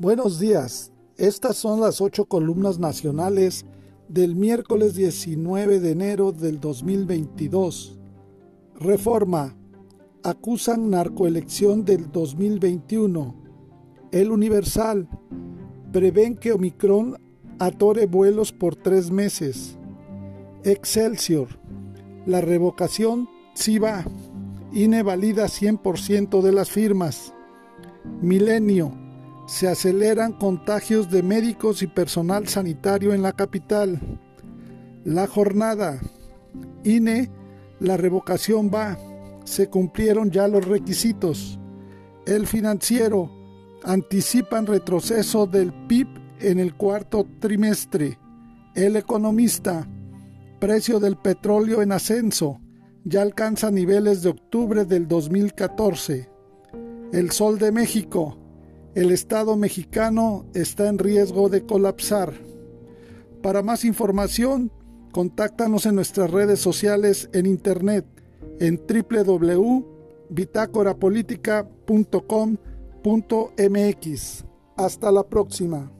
Buenos días. Estas son las ocho columnas nacionales del miércoles 19 de enero del 2022. Reforma. Acusan narcoelección del 2021. El Universal. Prevén que Omicron atore vuelos por tres meses. Excelsior. La revocación sí va. INE valida 100% de las firmas. Milenio. Se aceleran contagios de médicos y personal sanitario en la capital. La jornada. INE. La revocación va. Se cumplieron ya los requisitos. El financiero. Anticipan retroceso del PIB en el cuarto trimestre. El economista. Precio del petróleo en ascenso ya alcanza niveles de octubre del 2014. El Sol de México. El Estado mexicano está en riesgo de colapsar. Para más información, contáctanos en nuestras redes sociales en internet en www.bitácorapolítica.com.mx. Hasta la próxima.